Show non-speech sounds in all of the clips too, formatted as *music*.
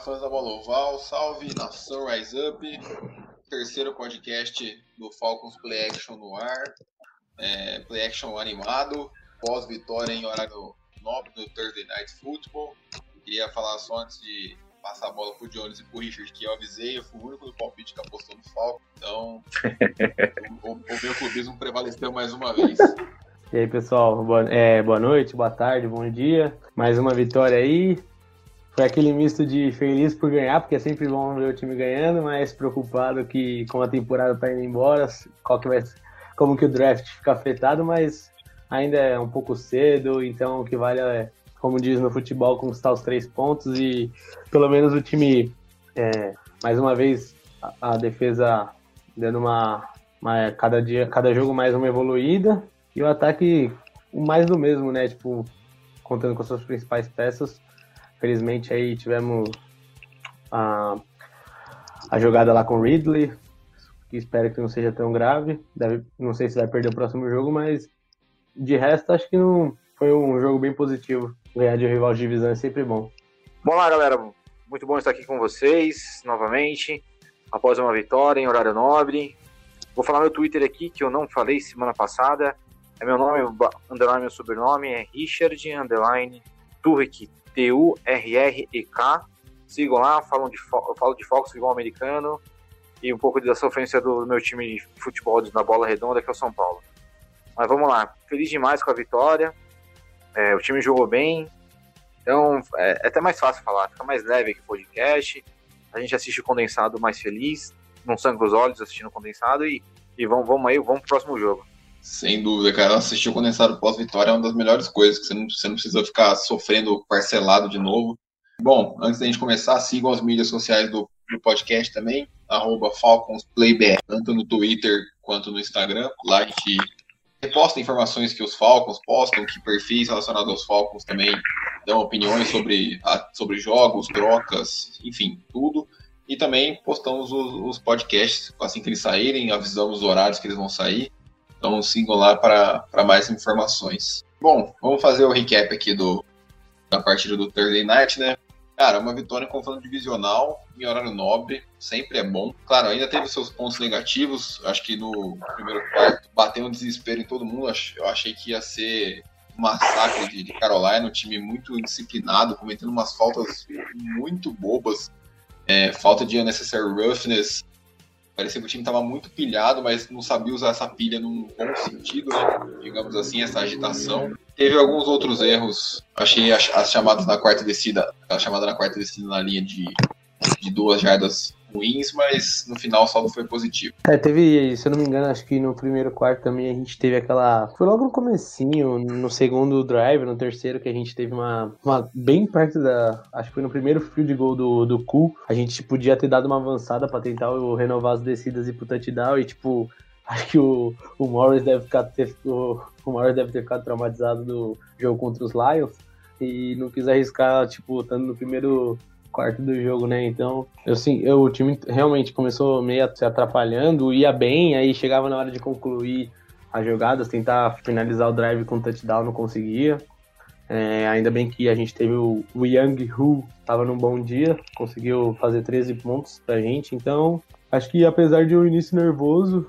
Fãs da Bola Oval, salve nação Rise Up, terceiro podcast do Falcons Play Action no ar, é, Play Action animado, pós-vitória em horário nobre do Thursday Night Football. Queria falar só antes de passar a bola pro Jones e pro Richard, que eu avisei, eu fui o único do palpite que apostou no Falcons, então *laughs* o, o meu clubismo prevaleceu mais uma vez. E aí, pessoal, boa, é, boa noite, boa tarde, bom dia. Mais uma vitória aí. Foi aquele misto de feliz por ganhar, porque é sempre bom ver o time ganhando, mas preocupado que como a temporada tá indo embora, qual que vai, como que o draft fica afetado, mas ainda é um pouco cedo, então o que vale é, como diz no futebol, conquistar os três pontos e pelo menos o time, é, mais uma vez, a, a defesa dando uma, uma, cada dia, cada jogo mais uma evoluída e o ataque mais do mesmo, né? Tipo, contando com as suas principais peças. Felizmente aí tivemos a, a jogada lá com o Ridley, que espero que não seja tão grave. Deve, não sei se vai perder o próximo jogo, mas de resto acho que não foi um jogo bem positivo. Ganhar de rival de divisão é sempre bom. Bom lá, galera. Muito bom estar aqui com vocês novamente, após uma vitória em horário nobre. Vou falar meu Twitter aqui, que eu não falei semana passada. É meu nome, underline meu sobrenome, é Richard, underline Turek, T-U-R-R-E-K. Sigam lá, falam de, eu falo de Fox, futebol americano, e um pouco da sofrência do meu time de futebol na bola redonda, que é o São Paulo. Mas vamos lá, feliz demais com a vitória. É, o time jogou bem, então é, é, até mais fácil falar, fica mais leve aqui o podcast. A gente assiste o condensado mais feliz, não sangra os olhos assistindo o condensado e, e vamos, vamos aí, vamos pro próximo jogo. Sem dúvida, cara. Assistir o condensado pós-vitória é uma das melhores coisas, que você não, você não precisa ficar sofrendo parcelado de novo. Bom, antes da gente começar, sigam as mídias sociais do, do podcast também, arroba FalconsPlayBR, tanto no Twitter quanto no Instagram. Lá a gente reposta informações que os Falcons postam, que perfis relacionados aos Falcons também dão opiniões sobre, sobre jogos, trocas, enfim, tudo. E também postamos os, os podcasts assim que eles saírem, avisamos os horários que eles vão sair. Então sigam lá para mais informações. Bom, vamos fazer o recap aqui do, da partida do Thursday Night, né? Cara, uma vitória em confronto divisional, em horário nobre, sempre é bom. Claro, ainda teve seus pontos negativos. Acho que no primeiro quarto bateu um desespero em todo mundo. Eu achei que ia ser um massacre de Carolina, um time muito indisciplinado, cometendo umas faltas muito bobas. É, falta de unnecessary roughness, Parecia que o time estava muito pilhado, mas não sabia usar essa pilha num bom sentido, né? digamos assim, essa agitação. Teve alguns outros erros. Achei as, as chamadas na quarta descida, a chamada na quarta descida na linha de, de duas jardas ruins, mas no final o saldo foi positivo. É, teve, se eu não me engano, acho que no primeiro quarto também a gente teve aquela. Foi logo no comecinho, no segundo drive, no terceiro, que a gente teve uma. uma bem perto da. Acho que foi no primeiro field goal do, do Cu. A gente podia ter dado uma avançada para tentar renovar as descidas e pro touchdown e, tipo. Acho que o, o Morris deve ficar ter, o, o Morris deve ter ficado traumatizado do jogo contra os Lions e não quis arriscar, tipo, estando no primeiro quarto do jogo, né? Então, assim, eu, o time realmente começou meio se atrapalhando, ia bem, aí chegava na hora de concluir as jogadas, tentar finalizar o drive com touchdown, não conseguia. É, ainda bem que a gente teve o, o Young Hu, tava num bom dia, conseguiu fazer 13 pontos pra gente. Então, acho que apesar de um início nervoso,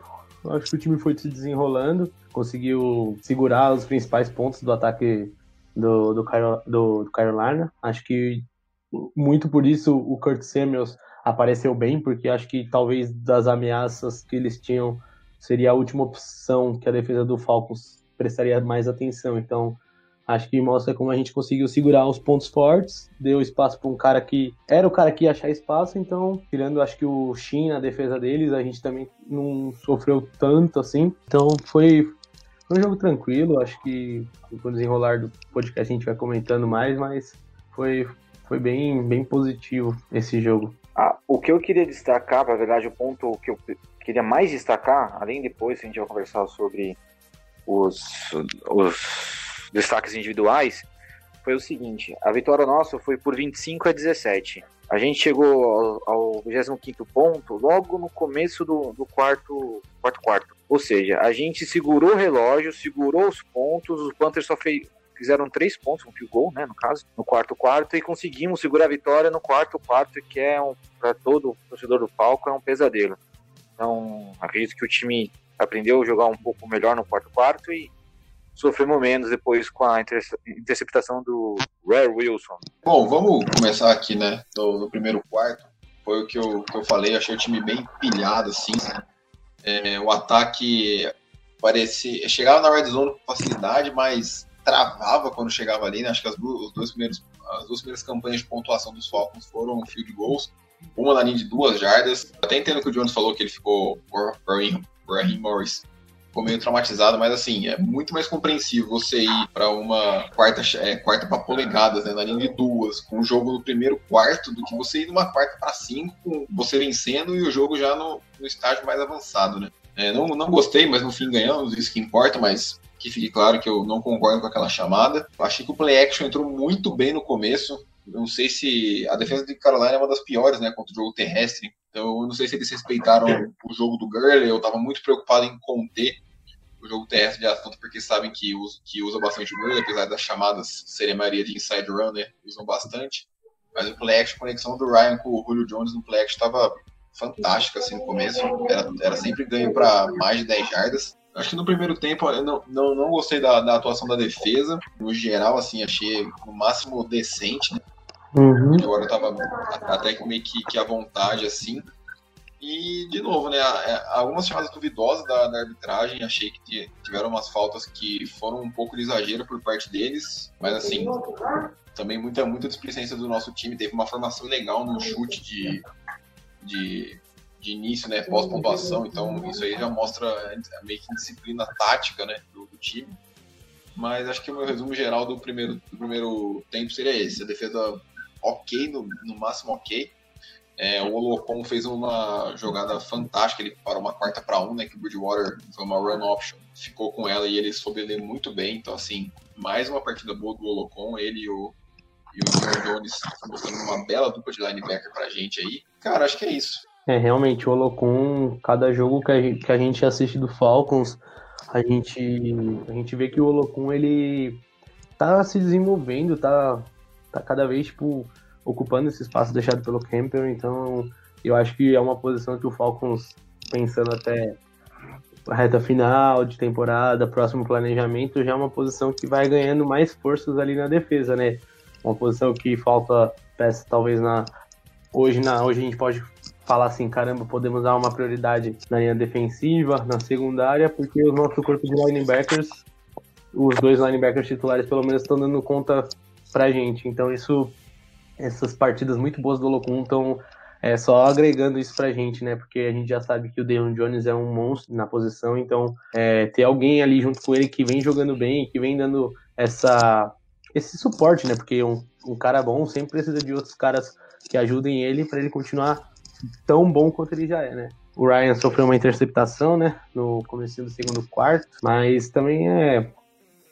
acho que o time foi se desenrolando, conseguiu segurar os principais pontos do ataque do, do, do, do Carolina. Acho que muito por isso o Kurt Samuels apareceu bem, porque acho que talvez das ameaças que eles tinham seria a última opção que a defesa do Falcons prestaria mais atenção. Então, acho que mostra como a gente conseguiu segurar os pontos fortes, deu espaço para um cara que era o cara que ia achar espaço, então, tirando acho que o Shin na defesa deles, a gente também não sofreu tanto assim. Então, foi um jogo tranquilo, acho que com o desenrolar do podcast a gente vai comentando mais, mas foi, foi bem, bem positivo esse jogo. Ah, o que eu queria destacar, na verdade, o ponto que eu queria mais destacar, além depois a gente vai conversar sobre os, os destaques individuais, foi o seguinte: a vitória nossa foi por 25 a 17. A gente chegou ao, ao 25 ponto logo no começo do, do quarto, quarto quarto. Ou seja, a gente segurou o relógio, segurou os pontos, os Panthers só fez, fizeram três pontos, um field goal, né, no caso, no quarto quarto, e conseguimos segurar a vitória no quarto quarto, que é, um, para todo torcedor do palco, é um pesadelo. Então, acredito que o time aprendeu a jogar um pouco melhor no quarto quarto e sofremos menos depois com a interceptação do Rare Wilson. Bom, vamos começar aqui, né, no, no primeiro quarto. Foi o que eu, que eu falei, achei o time bem pilhado, assim. É, o ataque parecia. Chegava na red zone com facilidade, mas travava quando chegava ali, né? Acho que as duas, os dois primeiros, as duas primeiras campanhas de pontuação dos Falcons foram field goals. Uma na linha de duas jardas. Até entendo que o Jones falou que ele ficou. O Raheem Morris ficou meio traumatizado, mas assim, é muito mais compreensível você ir para uma quarta, é, quarta para polegadas, né, na linha de duas, com o jogo no primeiro quarto, do que você ir numa quarta para cinco, com você vencendo e o jogo já no, no estágio mais avançado, né. É, não, não gostei, mas no fim ganhamos, isso que importa, mas que fique claro que eu não concordo com aquela chamada. achei que o play action entrou muito bem no começo. Não sei se a defesa de Carolina é uma das piores, né, contra o jogo terrestre. Então, eu não sei se eles respeitaram o jogo do Gurley. Eu estava muito preocupado em conter o jogo terrestre de Atlanta, porque sabem que usa, que usa bastante o Gurley, apesar das chamadas serem maioria de inside runner, né, usam bastante. Mas o play action, a conexão do Ryan com o Julio Jones no play action estava fantástica assim, no começo. Era, era sempre ganho para mais de 10 jardas. Acho que no primeiro tempo eu não, não, não gostei da, da, atuação da defesa. No geral, assim, achei no máximo decente. Né? Uhum. Agora eu tava até meio que, que à vontade, assim. E, de novo, né, algumas chamadas duvidosas da, da, arbitragem, achei que tiveram umas faltas que foram um pouco de exagero por parte deles, mas assim, também muita, muita displicência do nosso time, teve uma formação legal no chute de, de, de início, né, pós-pontuação, então isso aí já mostra meio que disciplina tática, né, do, do time. Mas acho que o meu resumo geral do primeiro, do primeiro tempo seria esse, a defesa ok, no, no máximo ok, é, o Olocon fez uma jogada fantástica, ele parou uma quarta para um, né? Que o Bridgewater foi uma run option, ficou com ela e ele soube ler muito bem. Então, assim, mais uma partida boa do Olocon, ele e o, e o Jones mostrando uma bela dupla de linebacker pra gente aí. Cara, acho que é isso. É, realmente, o Olocon, cada jogo que a, gente, que a gente assiste do Falcons, a gente, a gente vê que o Olocon, ele tá se desenvolvendo, tá, tá cada vez, tipo, ocupando esse espaço deixado pelo Campbell, então eu acho que é uma posição que o Falcons, pensando até a reta final de temporada, próximo planejamento, já é uma posição que vai ganhando mais forças ali na defesa, né? Uma posição que falta peça talvez na hoje na hoje a gente pode falar assim, caramba, podemos dar uma prioridade na linha defensiva, na secundária, porque o nosso corpo de linebackers, os dois linebackers titulares pelo menos estão dando conta pra gente. Então isso essas partidas muito boas do Olocum estão é, só agregando isso pra gente, né? Porque a gente já sabe que o Deion Jones é um monstro na posição, então é, ter alguém ali junto com ele que vem jogando bem, que vem dando essa, esse suporte, né? Porque um, um cara bom sempre precisa de outros caras que ajudem ele para ele continuar tão bom quanto ele já é, né? O Ryan sofreu uma interceptação, né? No começo do segundo quarto, mas também é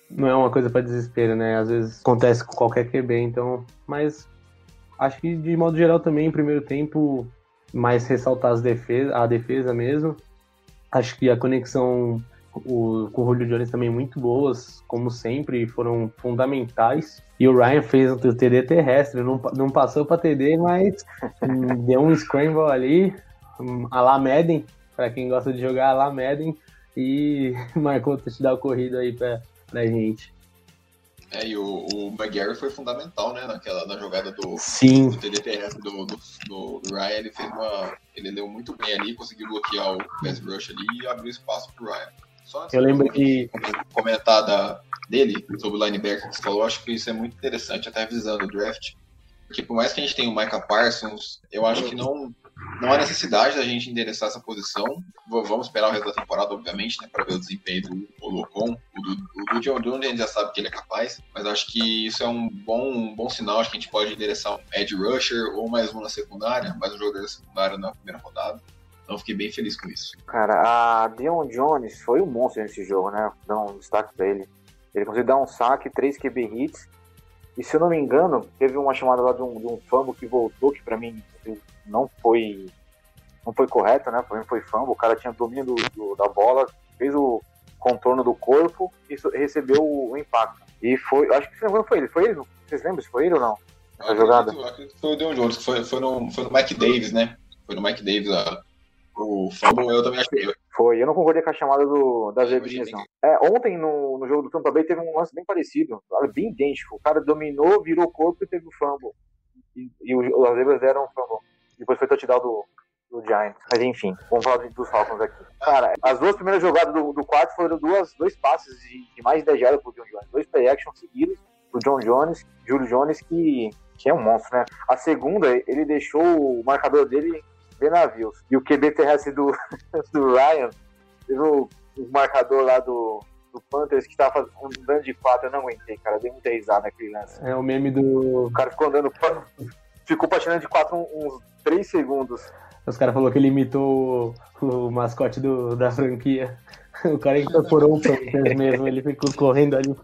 não é uma coisa para desespero, né? Às vezes acontece com qualquer QB, então, mas Acho que de modo geral também, primeiro tempo, mais ressaltar as defesa, a defesa mesmo. Acho que a conexão o, com o Julio Jones também muito boas, como sempre, foram fundamentais. E o Ryan fez o TD terrestre, não, não passou para TD, mas *laughs* deu um scramble ali, a la Madden, para quem gosta de jogar a la Madden, e *laughs* marcou o touchdown corrido aí pra, pra gente. É, e o, o McGarry foi fundamental, né, naquela, na jogada do, Sim. do TDTF do, do, do, Ryan, ele fez uma, ele deu muito bem ali, conseguiu bloquear o pass rush ali e abriu espaço pro Ryan. Só Eu lembro que... Comentar da, dele, sobre o linebacker que você falou, acho que isso é muito interessante, até visando o draft. Porque por mais que a gente tenha o Micah Parsons, eu acho que não, não há necessidade da gente endereçar essa posição. Vamos esperar o resto da temporada, obviamente, né, para ver o desempenho do Olocon. O do, o do John a gente já sabe que ele é capaz, mas acho que isso é um bom, um bom sinal. Acho que a gente pode endereçar um edge rusher ou mais um na secundária, mais um jogador da secundária na primeira rodada. Então fiquei bem feliz com isso. Cara, a Dion Jones foi um monstro nesse jogo, né? Dá um destaque pra ele. Ele conseguiu dar um saque, três QB hits e se eu não me engano, teve uma chamada lá de um, de um fumble que voltou, que para mim não foi não foi correto, né? Pra mim foi fumble. O cara tinha domínio do, do, da bola, fez o contorno do corpo e recebeu o, o impacto. E foi, acho que se não foi ele, foi ele? Vocês lembram se foi ele ou não? Essa jogada? Acredito que foi o Deon Jones, que foi, foi, no, foi no Mike Davis, né? Foi no Mike Davis a, o fumble, eu também achei. Foi, eu não concordei com a chamada do, das zebrinhas, não. É, ontem no, no jogo do Tampa Bay teve um lance bem parecido, bem idêntico. O cara dominou, virou o corpo e teve o fumble. E, e as zebras deram o fumble. Depois foi touchdown do, do Giants. Mas enfim, vamos falar dos Falcons aqui. Cara, as duas primeiras jogadas do, do quarto foram duas, dois passes de, de mais de 10 jardas pro John Jones. Dois play action seguidos pro John Jones, Julio Jones, que, que é um monstro, né? A segunda, ele deixou o marcador dele bem navios. E o QB terrestre do, *laughs* do Ryan, teve o, o marcador lá do, do Panthers que tava andando de quatro, eu não aguentei, cara. Dei muita risada naquele lance. É o meme do. O cara ficou andando. Ficou patinando de quatro uns três segundos. Os caras falaram que ele imitou o, o mascote do, da franquia. O cara incorporou o Panthers mesmo, ele ficou correndo ali.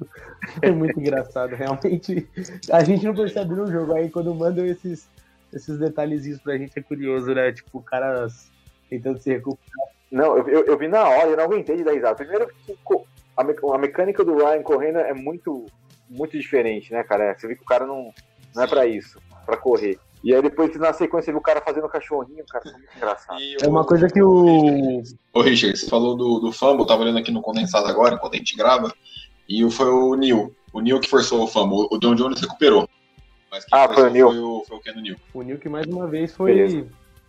Foi muito engraçado, realmente. A gente não percebe no jogo, aí quando mandam esses esses detalhezinhos pra gente é curioso, né? Tipo, caras tentando se recuperar. Não, eu, eu, eu, vi na hora, eu não aguentei de dar risada. Primeiro, a, me, a mecânica do Ryan correndo é muito, muito diferente, né, cara? Você vê que o cara não, não é pra isso, pra correr. E aí depois, na sequência, você viu o cara fazendo cachorrinho, cara, foi muito engraçado. É uma coisa que o... Ô, Richard, você falou do, do fumble, eu tava olhando aqui no condensado agora, enquanto a gente grava, e foi o Neil. O Neil que forçou o fumble. O John Jones recuperou. Mas quem ah, foi o Neil. Foi o, foi o Ken Neil. O Neil que mais uma vez foi,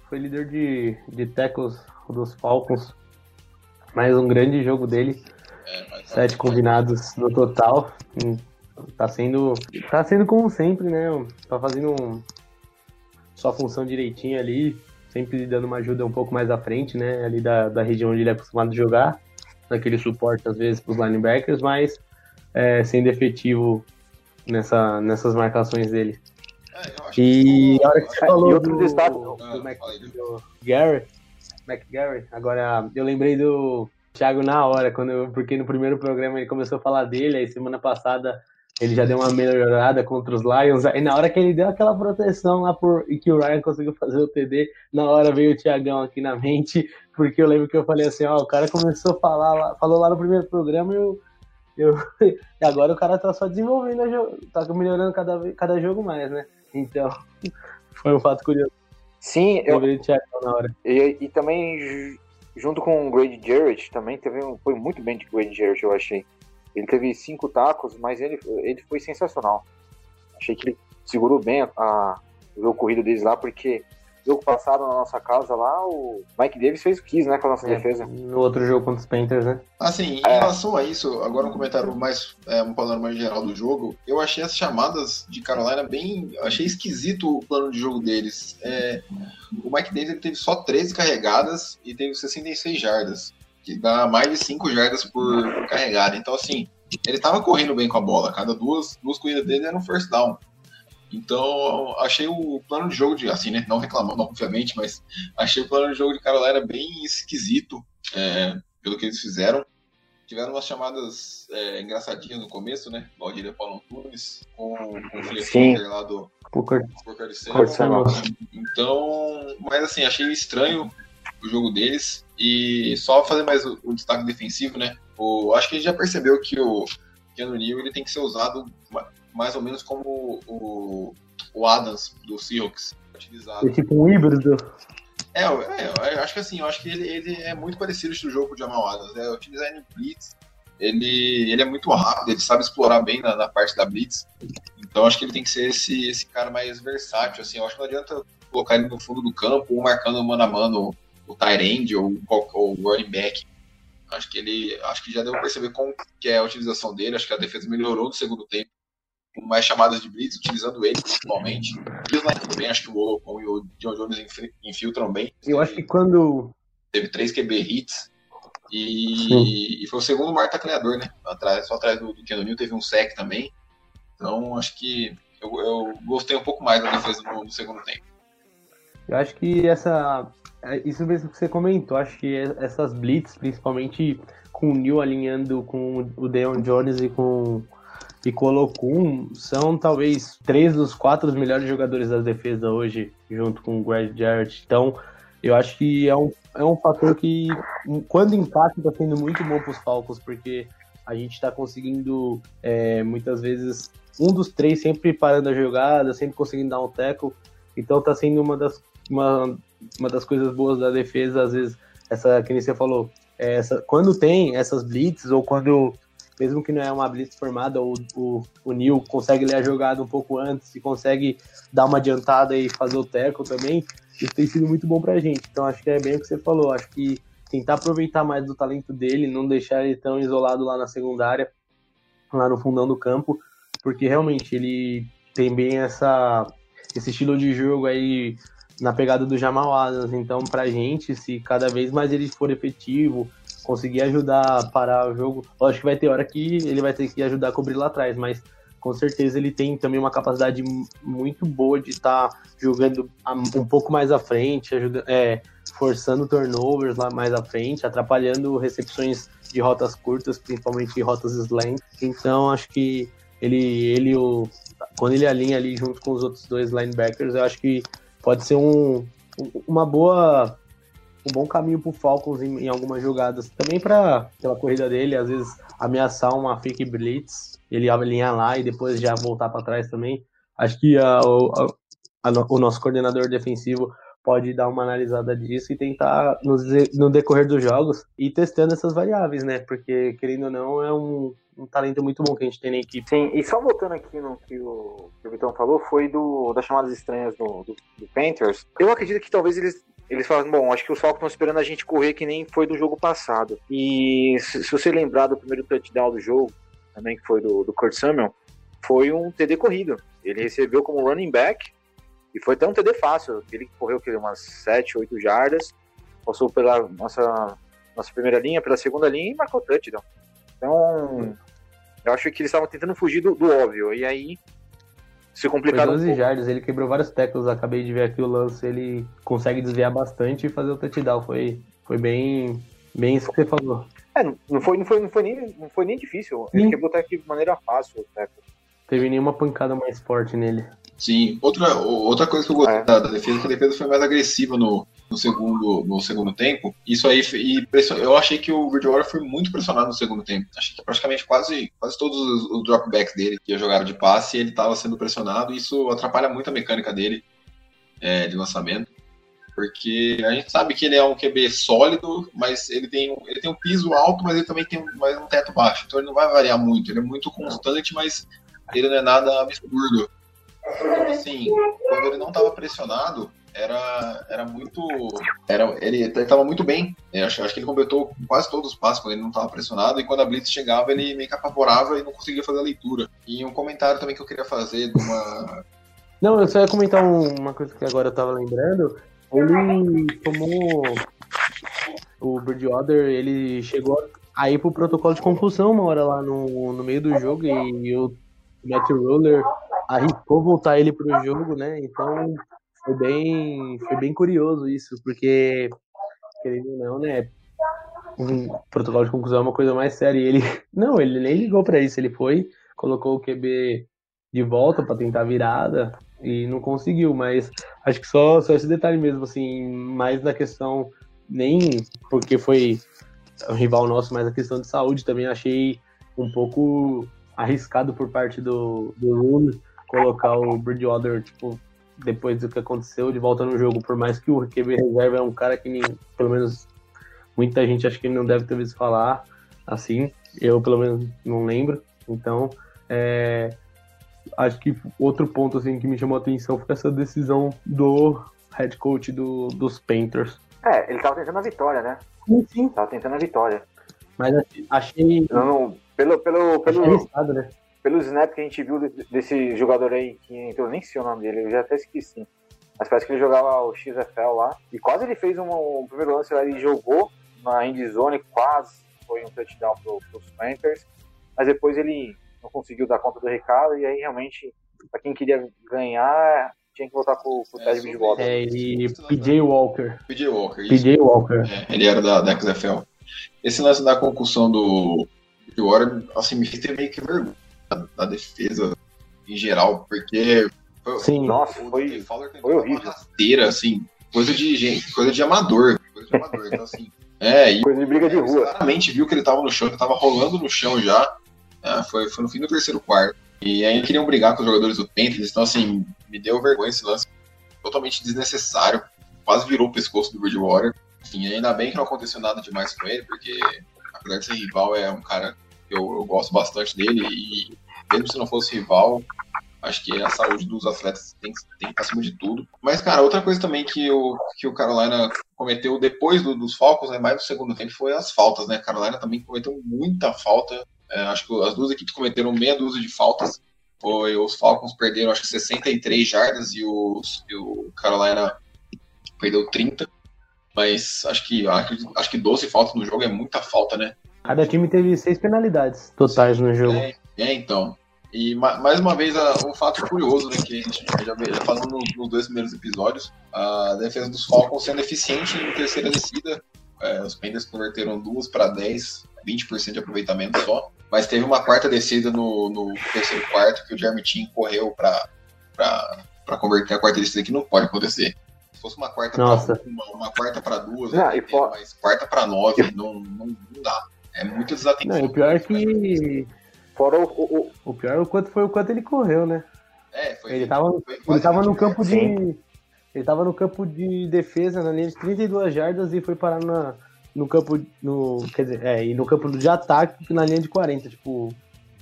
foi líder de, de tackles dos Falcons. Mais um grande jogo dele. É, Sete combinados no total. Hum, tá sendo, tá sendo como sempre, né? Tá fazendo um, sua função direitinho ali. Sempre dando uma ajuda um pouco mais à frente, né? Ali da, da região onde ele é acostumado a jogar. Naquele suporte, às vezes, pros linebackers, mas é, sendo efetivo nessa, nessas marcações dele. É, e a hora que você falou do, destaque, do, do, Mac, do Gary, McGarry, agora eu lembrei do Thiago na hora, quando eu, porque no primeiro programa ele começou a falar dele, aí semana passada ele já deu uma melhorada contra os Lions, aí na hora que ele deu aquela proteção lá por, e que o Ryan conseguiu fazer o TD, na hora veio o Thiagão aqui na mente, porque eu lembro que eu falei assim, ó, o cara começou a falar, falou lá no primeiro programa e eu eu, *laughs* e agora o cara tá só desenvolvendo, tá melhorando cada, cada jogo mais, né? Então, *laughs* foi um fato curioso. Sim, eu. Na hora. E, e também, junto com o Grady Jarrett, também teve um, foi muito bem de Grady Jarrett, eu achei. Ele teve cinco tacos, mas ele, ele foi sensacional. Achei que ele segurou bem a, a o jogo corrido deles lá, porque jogo passado na nossa casa lá, o Mike Davis fez o que quis, né, com a nossa é, defesa. No outro jogo contra os Panthers, né? Assim, em é. relação a isso, agora um comentário mais, é, um panorama geral do jogo, eu achei as chamadas de Carolina bem, achei esquisito o plano de jogo deles. É, o Mike Davis ele teve só 13 carregadas e teve 66 jardas, que dá mais de 5 jardas por, por carregada. Então, assim, ele tava correndo bem com a bola, cada duas, duas corridas dele era um first down. Então, achei o plano de jogo de, assim, né, não reclamando, obviamente, mas achei o plano de jogo de Carolina bem esquisito, é, pelo que eles fizeram. Tiveram umas chamadas é, engraçadinhas no começo, né? Valdir Paulo Antunes, com, com o Felipe lá do Booker Então, mas assim, achei estranho o jogo deles. E só fazer mais o, o destaque defensivo, né? O, acho que a gente já percebeu que o Keanu Neal ele tem que ser usado mais ou menos como o, o Adams do Seahawks utilizado. É tipo um híbrido. É, é, eu acho que assim, eu acho que ele, ele é muito parecido com o jogo de Jamal Adams. É utilizar ele em blitz, ele, ele é muito rápido, ele sabe explorar bem na, na, parte da blitz. Então acho que ele tem que ser esse, esse cara mais versátil. Assim, eu acho que não adianta colocar ele no fundo do campo ou marcando mano a mano o end ou, o running back. Acho que ele, acho que já deu pra perceber como que é a utilização dele. Acho que a defesa melhorou no segundo tempo mais chamadas de blitz, utilizando ele principalmente. E os linebackers bem, acho que o Olocon e o John Jones infiltram bem. Eu acho que quando. Teve três QB hits. E, e foi o segundo maior tacleador, né? Atrás, só atrás do, do Keanu teve um sec também. Então, acho que eu, eu gostei um pouco mais da defesa no, no segundo tempo. Eu acho que essa. é Isso mesmo que você comentou, acho que essas blitz, principalmente com o Neil alinhando com o Deon Jones e com e com o Olokun, são talvez três dos quatro melhores jogadores da defesa hoje, junto com o Greg Jarrett. Então, eu acho que é um, é um fator que, quando empate, está sendo muito bom para os Falcons, porque a gente está conseguindo, é, muitas vezes, um dos três sempre parando a jogada, sempre conseguindo dar um tackle. Então, está sendo uma das, uma, uma das coisas boas da defesa, às vezes, essa que nem você falou, é essa, quando tem essas blitz, ou quando, mesmo que não é uma blitz formada, o, o, o Neil consegue ler a jogada um pouco antes e consegue dar uma adiantada e fazer o tackle também, isso tem sido muito bom pra gente. Então acho que é bem o que você falou, acho que tentar aproveitar mais do talento dele, não deixar ele tão isolado lá na secundária, lá no fundão do campo, porque realmente ele tem bem essa, esse estilo de jogo aí na pegada do Jamal Adams. Então, pra gente, se cada vez mais ele for efetivo, conseguir ajudar a parar o jogo, lógico que vai ter hora que ele vai ter que ajudar a cobrir lá atrás, mas com certeza ele tem também uma capacidade muito boa de estar tá jogando um pouco mais à frente, ajuda, é, forçando turnovers lá mais à frente, atrapalhando recepções de rotas curtas, principalmente rotas slant. Então, acho que ele, ele o, quando ele alinha ali junto com os outros dois linebackers, eu acho que pode ser um, uma boa um bom caminho para o Falcons em, em, algumas jogadas. Também para pela corrida dele, às vezes ameaçar uma fake blitz, ele alinhar lá e depois já voltar para trás também. Acho que a, a, a, o nosso coordenador defensivo pode dar uma analisada disso e tentar no, decorrer dos jogos ir testando essas variáveis, né? Porque querendo ou não é um, um talento muito bom que a gente tem na equipe. Sim, e só voltando aqui no que o, que o Vitão falou, foi do, das chamadas estranhas do, do, do Panthers. Eu acredito que talvez eles eles falam, bom, acho que os Falcons estão esperando a gente correr que nem foi do jogo passado. E se, se, você lembrar do primeiro touchdown do jogo, também que foi do, do Kurt Samuel, foi um TD corrido. Ele recebeu como running back e foi até um TD fácil. Ele correu que, umas 7, 8 jardas, passou pela nossa, nossa primeira linha, pela segunda linha e marcou touchdown. Então, eu acho que eles estavam tentando fugir do, do óbvio. E aí se complicaram. Foi 12 um jardas, ele quebrou vários tackles, acabei de ver aqui o lance, ele consegue desviar bastante e fazer o touchdown. Foi, foi bem, bem isso que você falou. É, não foi, não foi, não foi, nem, não foi nem difícil. Ele Sim. quebrou até de maneira fácil o tackle. Teve nenhuma pancada mais forte nele. Sim, outra, outra coisa que eu gostei é. da, da defesa é que a defesa foi mais agressiva no, no segundo, no segundo tempo. Isso aí, e eu achei que o Bridgewater foi muito pressionado no segundo tempo. Achei que praticamente quase, quase todos os, dropbacks dele que jogaram de passe, ele estava sendo pressionado. E isso atrapalha muito a mecânica dele é, de lançamento. Porque a gente sabe que ele é um QB sólido, mas ele tem, um, ele tem um piso alto, mas ele também tem um, um teto baixo. Então ele não vai variar muito. Ele é muito constante, mas ele não é nada absurdo. Então, assim, quando ele não estava pressionado, era, era muito. Era, ele estava muito bem. Eu acho, acho que ele completou quase todos os passos quando ele não estava pressionado. E quando a Blitz chegava, ele meio que apavorava e não conseguia fazer a leitura. E um comentário também que eu queria fazer de uma. Não, eu só ia comentar uma coisa que agora eu estava lembrando. Ele tomou. O Bridgewater, ele chegou a ir pro protocolo de conclusão uma hora lá no, no meio do jogo e, e o Matt Roller arriscou voltar ele pro jogo, né? Então foi bem, foi bem curioso isso, porque, querendo ou não, né? Um protocolo de conclusão é uma coisa mais séria. E ele, *laughs* não, ele nem ligou para isso. Ele foi, colocou o QB de volta para tentar virada e não conseguiu. Mas acho que só, só esse detalhe mesmo, assim, mais na questão, nem porque foi um rival nosso, mas a questão de saúde também achei um pouco arriscado por parte do, do Rune colocar o Bridgewater, tipo, depois do que aconteceu, de volta no jogo, por mais que o QB reserva é um cara que, pelo menos, muita gente acha que não deve ter visto falar, assim, eu pelo menos não lembro, então, é, acho que outro ponto, assim, que me chamou a atenção foi essa decisão do head coach do, dos Panthers. É, ele tava tentando a vitória, né? Sim, sim. Tava tentando a vitória. Mas achei... Não, não, pelo... pelo, pelo... Achei arriscado, né? Pelo snap que a gente viu desse jogador aí, que entrou, nem sei o nome dele, eu já até esqueci. Mas parece que ele jogava o XFL lá. E quase ele fez um, um primeiro lance lá, ele jogou na end zone, quase foi um touchdown pro, pros Panthers. Mas depois ele não conseguiu dar conta do recado, e aí realmente, para quem queria ganhar, tinha que voltar pro, pro É, Ted Bridgewater. É, e PJ Walker. PJ Walker. isso. PJ Walker. É, ele era da, da XFL. Esse lance da concussão do Bridgewater, assim, me fez ter meio que vergonha da, da defesa em geral, porque foi, Sim. Nossa, o foi, Fowler foi dar horrível. Uma rasteira, assim, coisa de gente, coisa de amador, coisa de amador. Então, assim, é, e coisa de briga de rua. claramente viu que ele tava no chão, que tava rolando no chão já. É, foi, foi no fim do terceiro quarto. E aí queriam brigar com os jogadores do Panthers, então assim, me deu vergonha esse lance totalmente desnecessário. Quase virou o pescoço do Bridgewater. Enfim, ainda bem que não aconteceu nada demais com ele, porque apesar de ser rival, é um cara eu, eu gosto bastante dele. E mesmo se não fosse rival, acho que a saúde dos atletas tem, tem acima de tudo. Mas, cara, outra coisa também que o, que o Carolina cometeu depois do- dos Falcons, né, mais no segundo tempo, foi as faltas, né? Carolina também cometeu muita falta. É, acho que as duas equipes cometeram meia dúzia de faltas. Foi, os Falcons perderam, acho que 63 jardas e, os, e o Carolina perdeu 30. Mas acho, que- acho que 12 faltas no jogo é muita falta, né? Cada time teve seis penalidades totais no jogo. É, é, então. E ma- mais uma vez, a- um fato curioso, né, que a gente já, já no- nos dois primeiros episódios, a defesa dos Falcons sendo eficiente em terceira descida. É, os Panthers converteram duas para 10, 20% de aproveitamento só. Mas teve uma quarta descida no, no terceiro quarto que o Jeremy Chin correu para converter a quarta descida, que não pode acontecer. Se fosse uma quarta para uma, uma quarta para duas, Não, for- mas quarta para nove não, não, não dá. É muita desatenção. Não, o pior é que. Fora o, o, o- O pior é o quanto foi o quanto ele correu, né? É, foi, Ele tava, foi ele tava no 20 campo de. Ele tava no campo de defesa na linha de 32 jardas e foi parar na, no campo. No, quer dizer, é, e no campo de ataque na linha de 40. Tipo,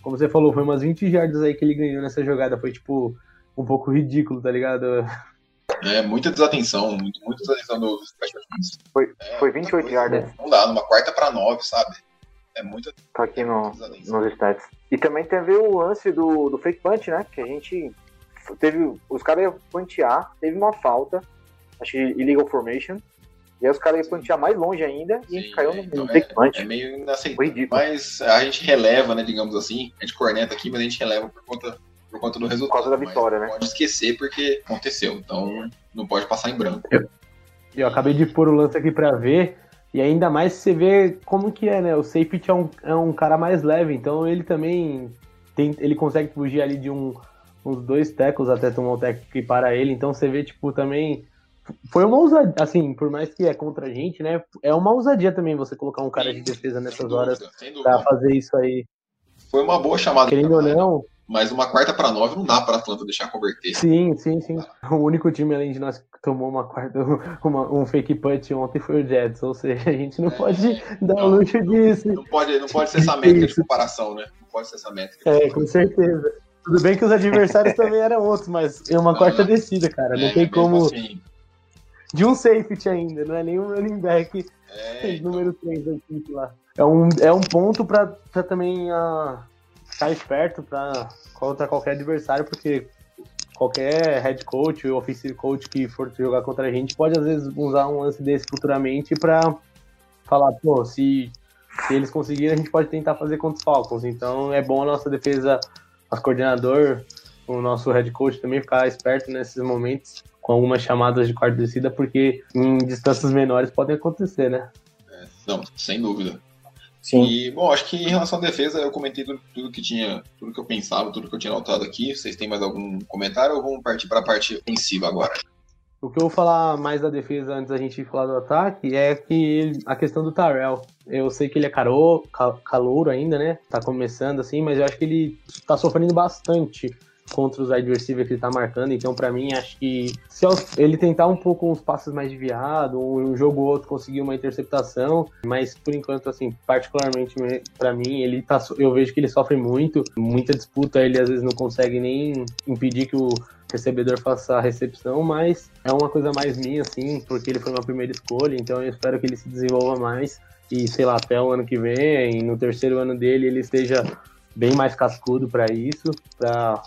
como você falou, foi umas 20 jardas aí que ele ganhou nessa jogada. Foi, tipo, um pouco ridículo, tá ligado? É, muita desatenção, muito, muita desatenção dos special teams. Foi- É, foi muita 28 coisa. yardas. Não dá, numa quarta para nove, sabe? É muita tá aqui no, desatenção. nos stats. E também teve o lance do, do fake punch, né? Que a gente teve. Os caras iam puntear, teve uma falta, acho que illegal formation. E aí os caras iam puntear mais longe ainda e a gente Sim, caiu é, no, então no fake punch. É meio Foi inaceitável. ridículo. Mas a gente releva, né, digamos assim, a gente corneta aqui, mas a gente releva por conta, por conta do resultado. causa da vitória, não né? Pode esquecer porque aconteceu, então não pode passar em branco. Eu acabei de pôr o lance aqui pra ver. E ainda mais você vê como que é, né? O safety é um, é um cara mais leve, então ele também tem, ele consegue fugir ali de um, uns dois tecos até tomar um teco que para ele. Então você vê, tipo, também. Foi uma ousadia, assim, por mais que é contra a gente, né? É uma ousadia também você colocar um cara de defesa nessas horas dúvida, sem pra fazer isso aí. Foi uma boa chamada. Querendo ou não, Mas uma quarta para nove não dá para Atlanta deixar converter. sim, sim, sim. O único time além de nós que tomou uma quarta, *laughs* uma- um fake punch ontem foi o Jets. Ou seja, a gente não É, pode dar o não. luxo disso. Não pode, não pode ser essa métrica de comparação, né? Não pode ser essa métrica. É, com certeza. Tudo bem que os adversários também eram outros, mas é uma Não, quarta não. descida, cara. Não É, tem como. assim, De um safety ainda, não é nem um running back é, *laughs* então, número 3 da equipe lá. É um, é um ponto pra, pra também ah, ficar esperto pra, contra qualquer adversário, porque qualquer head coach ou offensive coach que for jogar contra a gente pode às vezes usar um lance desse futuramente pra falar, pô, se, se eles conseguirem, a gente pode tentar fazer contra os Falcons. Então é bom a nossa defesa, nosso coordenador, o nosso head coach também ficar esperto nesses momentos com algumas chamadas de quarta descida, porque em distâncias menores podem acontecer, né? não, sem dúvida. Sim. E, bom, acho que em relação à defesa, eu comentei tudo, tudo que tinha, tudo que eu pensava, tudo que eu tinha notado aqui. Vocês têm mais algum comentário ou vamos partir para a parte ofensiva agora? O que eu vou falar mais da defesa antes da gente falar do ataque é que ele- a questão do Tarell. Eu sei que ele é caro, ca- calouro ainda, né? Tá começando assim, mas eu acho que ele tá sofrendo bastante contra os receivers que ele tá marcando. Então, pra mim, acho que se ele tentar um pouco uns passos mais desviados, um jogo ou outro conseguir uma interceptação, mas por enquanto, assim, particularmente pra mim, ele tá, eu vejo que ele sofre muito, muita disputa, ele às vezes não consegue nem impedir que o recebedor faça a recepção, mas é uma coisa mais minha, assim, porque ele foi uma primeira escolha, então eu espero que ele se desenvolva mais. E, sei lá, até o ano que vem, no terceiro ano dele, ele esteja bem mais cascudo para isso, para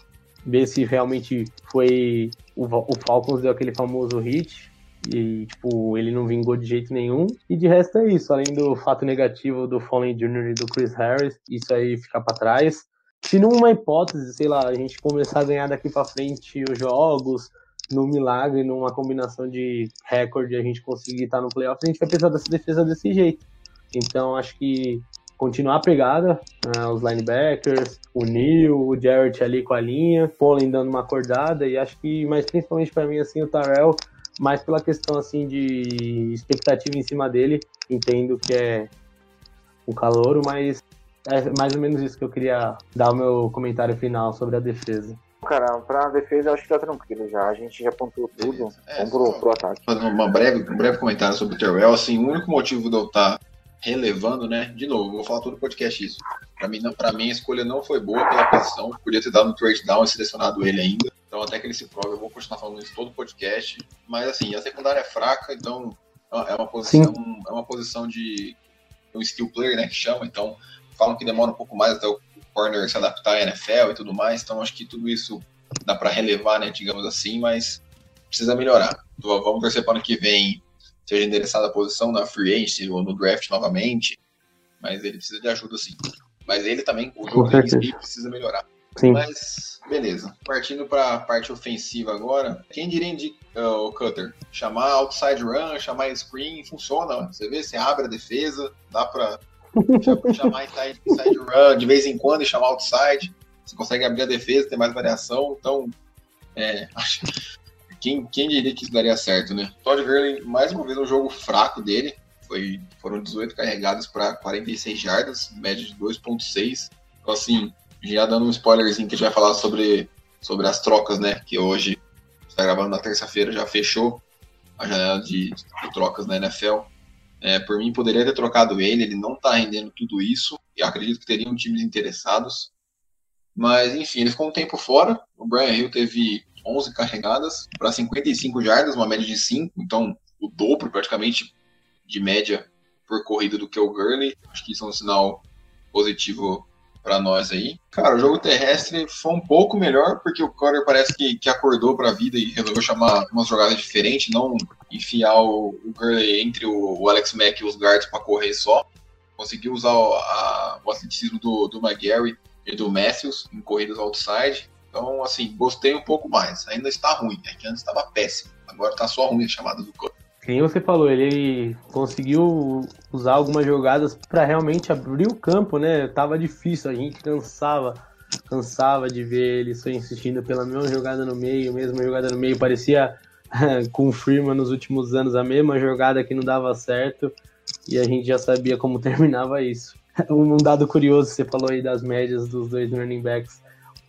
ver se realmente foi o, o Falcons deu aquele famoso hit e tipo ele não vingou de jeito nenhum e de resto é isso além do fato negativo do Fallen Jr. e do Chris Harris isso aí fica para trás se numa hipótese sei lá a gente começar a ganhar daqui para frente os jogos no milagre numa combinação de recorde a gente conseguir estar no playoff a gente vai precisar dessa defesa desse jeito então acho que continuar a pegada, né, os linebackers, o Neil, o Jarrett ali com a linha, Pollen dando uma acordada e acho que, mas principalmente para mim assim o Tarell, mais pela questão assim de expectativa em cima dele, entendo que é o calouro, mas é mais ou menos isso que eu queria dar o meu comentário final sobre a defesa. Cara, pra defesa eu acho que tá tranquilo já. A gente já pontuou tudo. É, Vamos pro, pro ataque. Fazer uma breve, um breve comentário sobre o Terrell. Assim, o único motivo de eu estar tá relevando, né? De novo, vou falar todo o podcast isso. Para mim, para mim a escolha não foi boa pela posição, podia ter dado no trade down e selecionado ele ainda. Então até que ele se prove, eu vou continuar falando isso todo o podcast. Mas assim, a secundária é fraca, então é uma posição, Sim. é uma posição de um skill player, né, que chama. Então falam que demora um pouco mais até o corner se adaptar à NFL e tudo mais. Então acho que tudo isso dá para relevar, né, digamos assim, mas precisa melhorar. Então, vamos torcer para ano que vem seja endereçada a posição na free agency ou no draft novamente, mas ele precisa de ajuda sim. Mas ele também, o jogo dele precisa melhorar. Sim. Mas, beleza. Partindo para a parte ofensiva agora, quem diria uh, o Cutter? Chamar outside run, chamar screen, funciona. Você vê, você abre a defesa, dá para *laughs* chamar inside, inside run de vez em quando e chamar outside. Você consegue abrir a defesa, ter mais variação. Então, é, *laughs* acho, quem, quem diria que isso daria certo, né? Todd Gurley, mais uma vez, um jogo fraco dele. Foi, foram 18 carregados para 46 jardas, média de 2,6. Então, assim, já dando um spoilerzinho que a gente vai falar sobre, sobre as trocas, né? Que hoje, está gravando na terça-feira, já fechou a janela de, de trocas na NFL. É, por mim, poderia ter trocado ele, ele não está rendendo tudo isso. E acredito que teriam times interessados. Mas, enfim, ele ficou um tempo fora. O Brian Hill teve 11 carregadas para 55 jardas, uma média de 5, então o dobro praticamente de média por corrida do que o Gurley. Acho que isso é um sinal positivo para nós aí. Cara, o jogo terrestre foi um pouco melhor, porque o Cutter parece que, que acordou para a vida e resolveu chamar umas jogadas diferentes, não enfiar o, o Gurley entre o, o, Alex Mack e os guards para correr só. Conseguiu usar o, a, o atleticismo do, do McGarry e do Matthews em corridas outside. Então, assim, gostei um pouco mais. Ainda está ruim, é que antes estava péssimo. Agora está só ruim a chamada do Cutter. Quem você falou, ele conseguiu usar algumas jogadas para realmente abrir o campo, né? Tava difícil, a gente cansava, cansava de ver ele só insistindo pela mesma jogada no meio, mesma jogada no meio, parecia *laughs* Freeman nos últimos anos a mesma jogada que não dava certo e a gente já sabia como *laughs* terminava isso. Um dado curioso, você falou aí das médias dos dois running backs.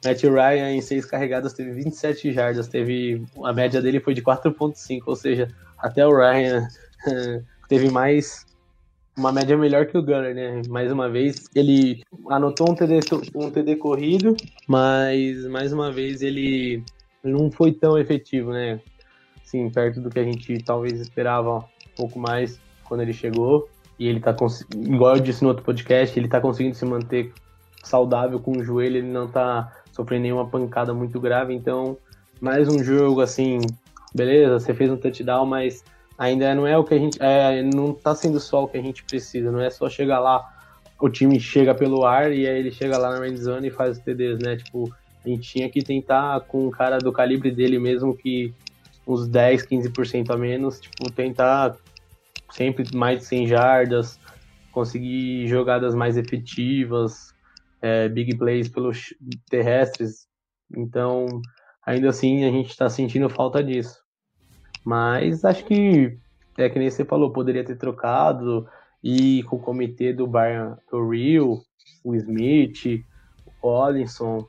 Matt Ryan em seis carregadas teve 27 jardas, teve a média dele foi de 4.5, ou seja, até o Ryan *laughs* teve mais uma média melhor que o Gunner, né? Mais uma vez, ele anotou um TD, um TD corrido, mas mais uma vez ele não foi tão efetivo, né? Sim, perto do que a gente talvez esperava um pouco mais quando ele chegou. E ele tá, igual eu disse no outro podcast, ele tá conseguindo se manter saudável com o joelho, ele não tá sofrendo nenhuma pancada muito grave, então mais um jogo assim, beleza, você fez um touchdown, mas ainda não é o que a gente, é, não tá sendo só o que a gente precisa, não é só chegar lá, o time chega pelo ar e aí ele chega lá na red zone e faz os TDs, né? Tipo, a gente tinha que tentar com um cara do calibre dele mesmo que uns 10, 15% a menos, tipo, tentar sempre mais de 100 jardas, conseguir jogadas mais efetivas, é, big plays pelos terrestres. Então, ainda assim, a gente está sentindo falta disso. Mas acho que, é que nem você falou, poderia ter trocado e com o comitê do Brian o Rio, o Smith, o Collinson,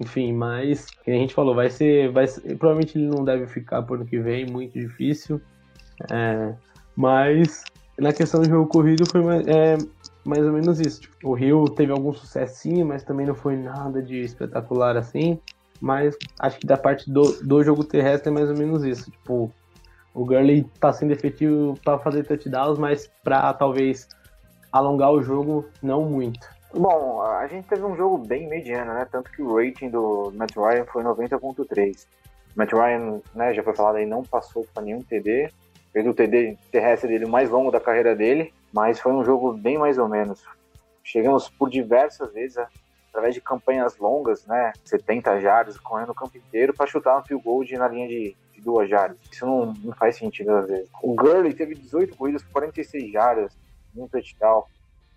enfim, mas que a gente falou, vai ser, vai ser, provavelmente ele não deve ficar por ano que vem, muito difícil. É, mas na questão do jogo corrido foi é, mais ou menos isso. Tipo, o Rio teve algum sucessinho, mas também não foi nada de espetacular assim. Mas acho que da parte do, do jogo terrestre é mais ou menos isso. Tipo, o Gurley tá sendo efetivo para fazer touchdowns, mas para talvez alongar o jogo, não muito. Bom, a gente teve um jogo bem mediano, né? Tanto que o rating do Matt Ryan foi 90.3. Matt Ryan, né, já foi falado aí, não passou para nenhum TD. Fez o TD terrestre dele mais longo da carreira dele, mas foi um jogo bem mais ou menos. Chegamos por diversas vezes, através de campanhas longas, né, 70 jardas, correndo o campo inteiro para chutar um field goal de, na linha de, de duas jardas. Isso não, não, faz sentido às vezes. O Gurley teve 18 corridas, 46 jardas, um touchdown.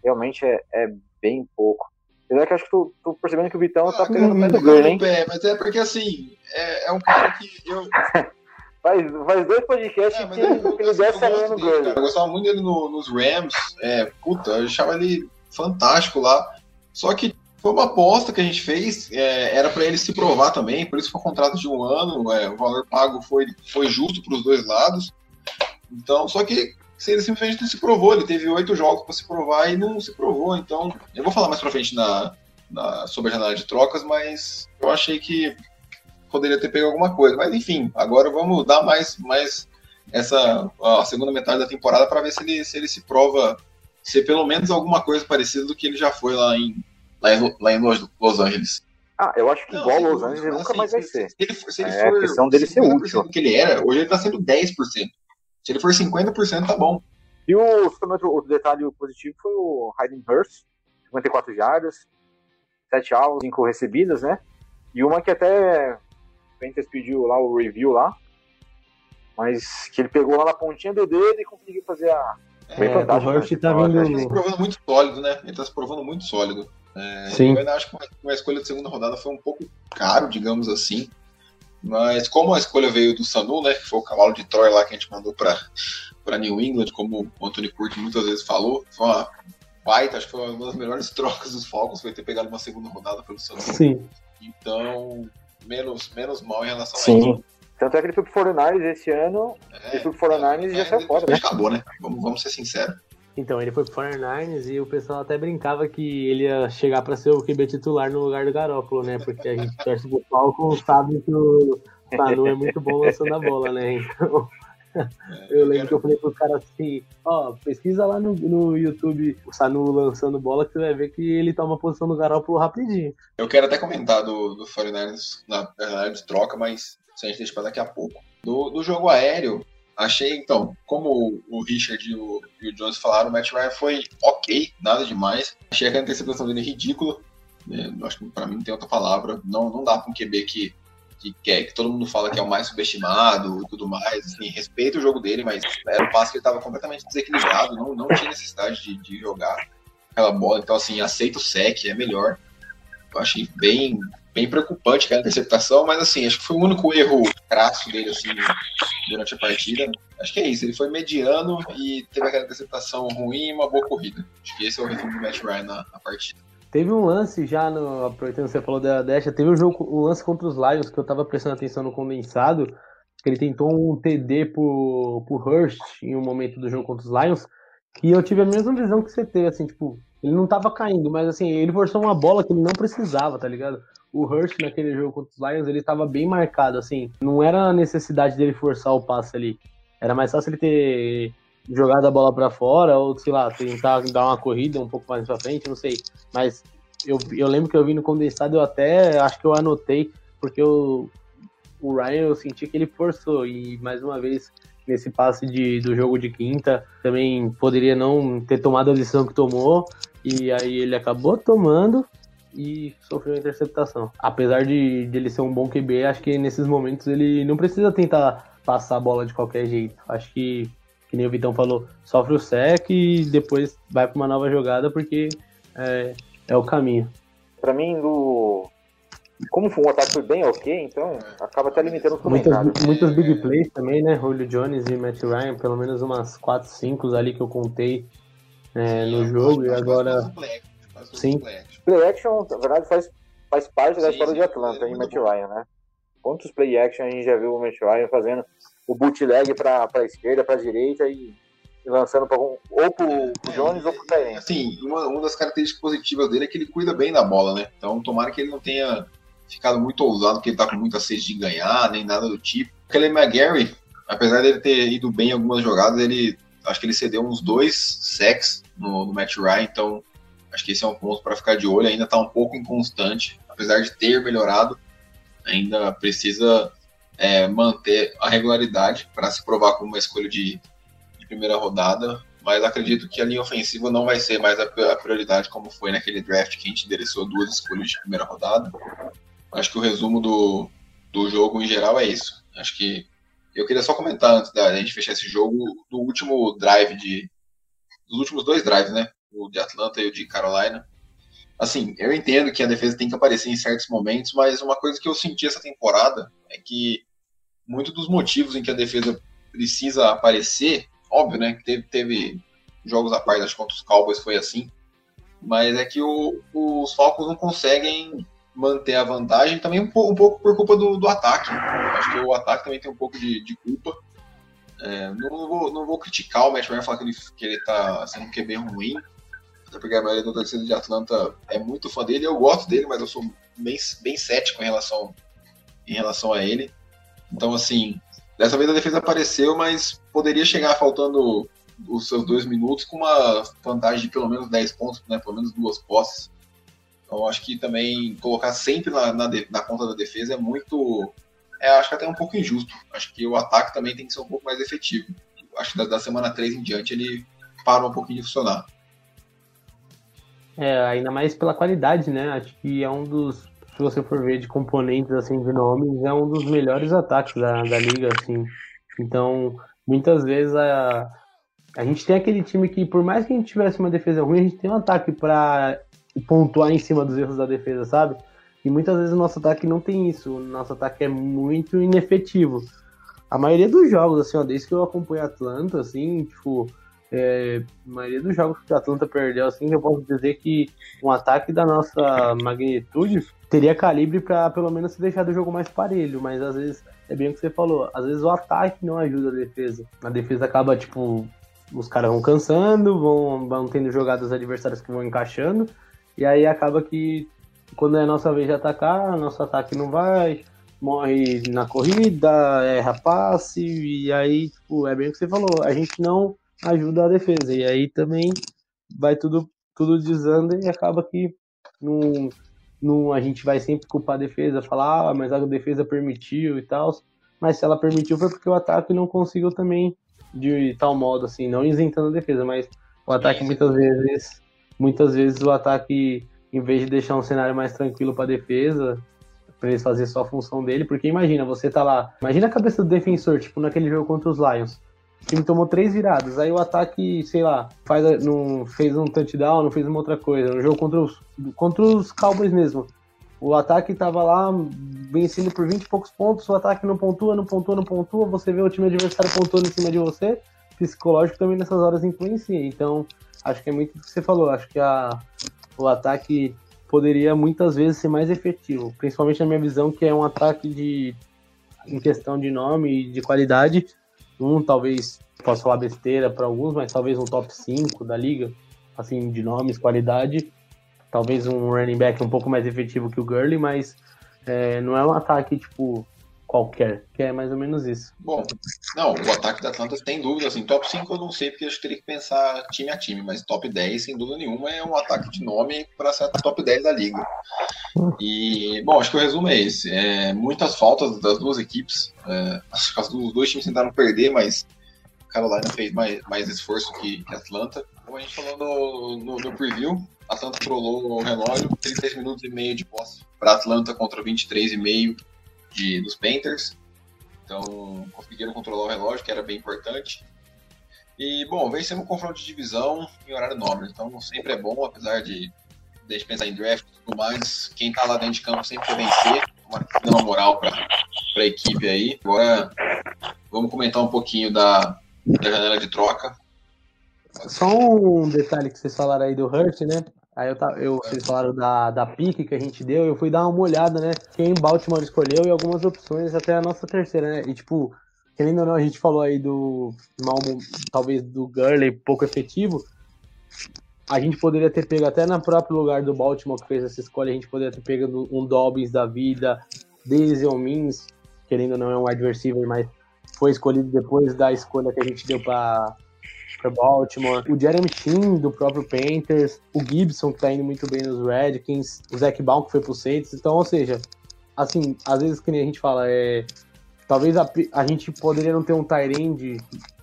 Realmente é, é bem pouco. Apesar que acho que tô, tô, percebendo que o Vitão tá pegando o pé do Gurley, hein? Pé, mas é porque assim, é, é um cara que eu. *laughs* faz, faz dois podcasts é, que, eu, que ele desce a no Gurley. Eu gostava muito dele no, nos Rams. É, puta, eu achava ele fantástico lá. Só que foi uma aposta que a gente fez, é, era para ele se provar também, por isso foi um contrato de um ano, é, o valor pago foi, foi justo para os dois lados. Então, só que se ele simplesmente não se provou, ele teve oito jogos para se provar e não se provou. Então, eu vou falar mais para frente na, na, sobre a janela de trocas, mas eu achei que poderia ter pego alguma coisa. Mas enfim, agora vamos dar mais, mais essa segunda metade da temporada para ver se ele, se ele se prova ser pelo menos alguma coisa parecida do que ele já foi lá em, lá em, lá em Los Angeles. Ah, eu acho que não, igual Los Angeles nunca assim, mais vai ser. Se ele, se ele é for, a questão dele ser útil. que ele era, hoje ele está sendo 10%. Se ele for 50%, tá bom. E o, o detalhe positivo foi o Hayden Hurst, 54 jardas, 7 alvos, 5 recebidas, né? E uma que até Panthers pediu lá o review lá, mas que ele pegou lá na pontinha do dedo e conseguiu fazer a. Bem é, fantástico. O Hurst né? tá vindo... Ele tá se provando muito sólido, né? Ele tá se provando muito sólido. É, Sim. Eu ainda acho que uma escolha de segunda rodada foi um pouco caro, digamos assim. Mas como a escolha veio do Sanu, né, que foi o cavalo de Troy lá que a gente mandou para New England, como o Anthony Curti muitas vezes falou, foi uma baita, acho que foi uma das melhores trocas dos Falcons, foi ter pegado uma segunda rodada pelo Sanu. Sim. Então, menos, menos mal em relação Sim. a isso. Tanto é que ele foi pro 49 esse ano, é, ele foi pro 49 é, e já saiu fora. Né? Acabou, né? Vamos, vamos ser sinceros. Então, ele foi pro 49ers e o pessoal até brincava que ele ia chegar para ser o QB titular no lugar do Garópolo, né? Porque a gente torce pro Falcons, sabe que o Sanu é muito bom lançando a bola, né? Então, *laughs* eu lembro que eu falei pro cara assim, ó, pesquisa lá no, no YouTube o Sanu lançando bola que você vai ver que ele toma a posição do Garópolo rapidinho. Eu quero até comentar do, do 49ers na, na troca, mas isso a gente deixa pra daqui a pouco. Do, do jogo aéreo, Achei, então, como o Richard e o, e o Jones falaram, o Matt Ryan foi ok, nada demais. Achei a interceptação dele ridícula. Né? Acho que pra mim não tem outra palavra. Não, não dá pra um QB que, que, quer, que todo mundo fala que é o mais subestimado e tudo mais. Assim, respeito o jogo dele, mas era um passo que ele estava completamente desequilibrado, não, não tinha necessidade de, de jogar aquela bola. Então, assim, aceita o sec, é melhor. Eu achei bem, bem preocupante aquela interceptação, mas assim, acho que foi o único erro crasso dele assim, durante a partida. Acho que é isso, ele foi mediano e teve aquela interceptação ruim e uma boa corrida. Acho que esse é o resumo do Matt Ryan na, na partida. Teve um lance já, no, aproveitando que você falou da Deixa, teve um jogo, um lance contra os Lions que eu tava prestando atenção no condensado, que ele tentou um TD pro, pro Hurst em um momento do jogo contra os Lions, que eu tive a mesma visão que você teve, assim, tipo, ele não tava caindo, mas assim, ele forçou uma bola que ele não precisava, tá ligado? O Hurst naquele jogo contra os Lions, ele tava bem marcado, assim, não era a necessidade dele forçar o passe ali. Era mais fácil ele ter jogado a bola para fora, ou sei lá, tentar dar uma corrida um pouco mais pra frente, não sei. Mas eu, eu lembro que eu vi no condensado, eu até acho que eu anotei, porque eu, o Ryan eu senti que ele forçou, e mais uma vez nesse passe de, do jogo de quinta, também poderia não ter tomado a lição que tomou, e aí ele acabou tomando e sofreu a interceptação. Apesar de, de ele ser um bom QB, acho que nesses momentos ele não precisa tentar passar a bola de qualquer jeito. Acho que, que nem o Vitão falou, sofre o sec e depois vai para uma nova jogada porque é, é o caminho. Para mim, do, como foi um ataque foi bem ok, então acaba até limitando os comentários. Muitas, big plays também, né? Julio Jones e Matt Ryan, pelo menos umas 4, 5 ali que eu contei é, no jogo. E agora. Sim. Play action, na verdade, faz, faz parte da história de Atlanta, em Matt Ryan, né? Quantos play action a gente já viu o Matt Ryan fazendo o bootleg para a esquerda, para a direita e lançando pra, ou pro Jones é, ou pro Tyrene. Assim, uma, uma das características positivas dele é que ele cuida bem da bola, né? Então, tomara que ele não tenha ficado muito ousado, porque ele tá com muita sede de ganhar, nem nada do tipo. O Kelly McGarry, apesar dele ter ido bem em algumas jogadas, ele acho que ele cedeu uns dois sacks no, no Matt Ryan, então Acho que esse é um ponto para ficar de olho. Ainda está um pouco inconstante, apesar de ter melhorado, ainda precisa é, manter a regularidade para se provar como uma escolha de, de, primeira rodada. Mas acredito que a linha ofensiva não vai ser mais a, prioridade como foi naquele draft que a gente endereçou duas escolhas de primeira rodada. Acho que o resumo do, do jogo em geral é isso. Acho que eu queria só comentar antes da gente fechar esse jogo do último drive de dos últimos dois drives, né? O de Atlanta e o de Carolina. Assim, eu entendo que a defesa tem que aparecer em certos momentos, mas uma coisa que eu senti essa temporada é que muito dos motivos em que a defesa precisa aparecer, óbvio, né? Que teve, teve jogos à parte, acho que contra os Cowboys foi assim, mas é que o, os Falcons não conseguem manter a vantagem também um, um pouco por culpa do, do, ataque. Acho que o ataque também tem um pouco de, de culpa. É, não, vou, não vou criticar o Matt Ryan falar que ele, que ele tá sendo um QB ruim, até porque a maioria do torcida de Atlanta é muito fã dele. Eu gosto dele, mas eu sou bem, bem cético em relação, em relação a ele. Então, assim, dessa vez a defesa apareceu, mas poderia chegar faltando os seus dois minutos com uma vantagem de pelo menos 10 pontos, né, pelo menos duas posses. Então acho que também colocar sempre na, na, na conta da defesa é muito. É, acho que até um pouco injusto. Acho que o ataque também tem que ser um pouco mais efetivo. Acho que da, da semana 3 em diante ele para um pouquinho de funcionar. É, ainda mais pela qualidade, né? Acho que é um dos, se você for ver de componentes assim de nomes, é um dos melhores ataques da, da liga, assim. Então, muitas vezes a, a gente tem aquele time que, por mais que a gente tivesse uma defesa ruim, a gente tem um ataque para pontuar em cima dos erros da defesa, sabe? E muitas vezes o nosso ataque não tem isso. O nosso ataque é muito inefetivo. A maioria dos jogos, assim, ó, desde que eu acompanho Atlanta, assim, tipo, é, a maioria dos jogos que o Atlanta perdeu, assim, eu posso dizer que um ataque da nossa magnitude teria calibre para pelo menos se deixar do jogo mais parelho, mas às vezes, é bem o que você falou, às vezes o ataque não ajuda a defesa. A defesa acaba, tipo, os caras vão cansando, vão, vão tendo jogadas adversárias que vão encaixando, e aí acaba que quando é a nossa vez de atacar, nosso ataque não vai, morre na corrida, erra passe, e aí, tipo, é bem o que você falou, a gente não ajuda a defesa. E aí também vai tudo, tudo desanda e acaba que não, não, a gente vai sempre culpar a defesa, falar, ah, mas a defesa permitiu e tal. Mas se ela permitiu foi porque o ataque não conseguiu também de tal modo, assim, não isentando a defesa, mas o ataque muitas vezes muitas vezes o ataque, em vez de deixar um cenário mais tranquilo para a defesa, para eles fazer só a função dele, porque imagina, você tá lá, imagina a cabeça do defensor, tipo naquele jogo contra os Lions. O time tomou três viradas, aí o ataque, sei lá, faz, não, fez um touchdown, não fez uma outra coisa. No jogo contra os, contra os Cowboys mesmo. O ataque tava lá vencendo por 20 e poucos pontos, o ataque não pontua, não pontua, não pontua, você vê o time adversário pontuando em cima de você, psicológico também nessas horas influencia. Então, acho que é muito o que você falou. Acho que a, o ataque poderia muitas vezes ser mais efetivo, principalmente na minha visão, que é um ataque de em questão de nome e de qualidade. Um, talvez, posso falar besteira para alguns, mas talvez um top 5 da liga, assim, de nomes, qualidade. Talvez um running back um pouco mais efetivo que o Gurley, mas é, não é um ataque, tipo, qualquer, que é mais ou menos isso. Bom, não, o ataque da Atlanta tem dúvida, assim, top 5 eu não sei, porque eu teria que pensar time a time, mas top 10, sem dúvida nenhuma, é um ataque de nome para ser top 10 da liga. E, bom, acho que o resumo é esse. É, muitas faltas das duas equipes, é, acho que os dois times tentaram perder, mas Carolina fez mais, mais esforço que, que Atlanta. Como a gente falou no, no, no preview, Atlanta trollou o relógio, 36 minutos e meio de posse para Atlanta contra 23,5 de, dos Panthers. Então, conseguiram controlar o relógio, que era bem importante. E, bom, vencemos um confronto de divisão em horário nobre. Então, sempre é bom, apesar de, de pensar em draft e tudo mais. Quem tá lá dentro de campo sempre quer vencer. Dando uma moral para a equipe aí. Agora, vamos comentar um pouquinho da, da janela de troca. Só um detalhe que vocês falaram aí do Hurt, né? Aí eu, eu, vocês falaram da, da pique que a gente deu, eu fui dar uma olhada, né? Quem Baltimore escolheu e algumas opções até a nossa terceira, né? E tipo, querendo ou não, a gente falou aí do mal, talvez do Gurley pouco efetivo. A gente poderia ter pego até no próprio lugar do Baltimore que fez essa escolha, a gente poderia ter pego um Dobbins da vida, Daisy Mins, querendo ou não é um wide mas foi escolhido depois da escolha que a gente deu para para Baltimore, o Jeremy Sheen do próprio Panthers, o Gibson que tá indo muito bem nos Redskins, o Zach Baum que foi pro Saints. Então, ou seja, assim, às vezes que nem a gente fala, é talvez a, a gente poderia não ter um Tyrande